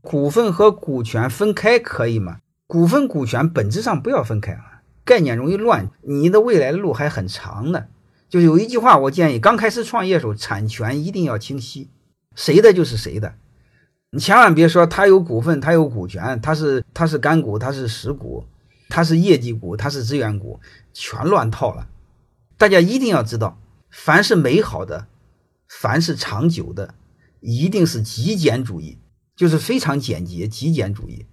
股份和股权分开可以吗？股份股权本质上不要分开啊，概念容易乱，你的未来路还很长呢。就有一句话，我建议刚开始创业时候，产权一定要清晰，谁的就是谁的，你千万别说他有股份，他有股权，他是他是干股，他是实股，他是业绩股，他是资源股，全乱套了。大家一定要知道，凡是美好的，凡是长久的，一定是极简主义。就是非常简洁、极简主义。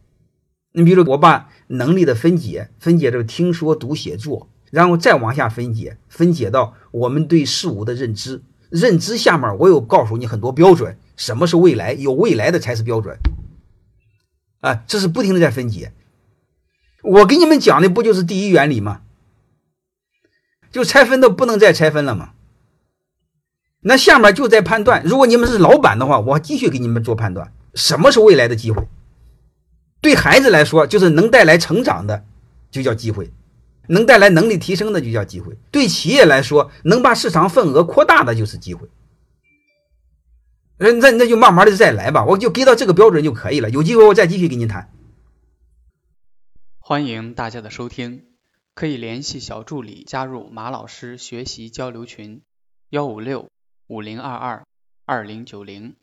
你比如，我把能力的分解，分解成听说读写作，然后再往下分解，分解到我们对事物的认知。认知下面，我有告诉你很多标准，什么是未来？有未来的才是标准。啊，这是不停的在分解。我给你们讲的不就是第一原理吗？就拆分都不能再拆分了吗？那下面就在判断。如果你们是老板的话，我继续给你们做判断。什么是未来的机会？对孩子来说，就是能带来成长的，就叫机会；能带来能力提升的，就叫机会。对企业来说，能把市场份额扩大的就是机会。那那那就慢慢的再来吧，我就给到这个标准就可以了。有机会我再继续跟您谈。欢迎大家的收听，可以联系小助理加入马老师学习交流群：幺五六五零二二二零九零。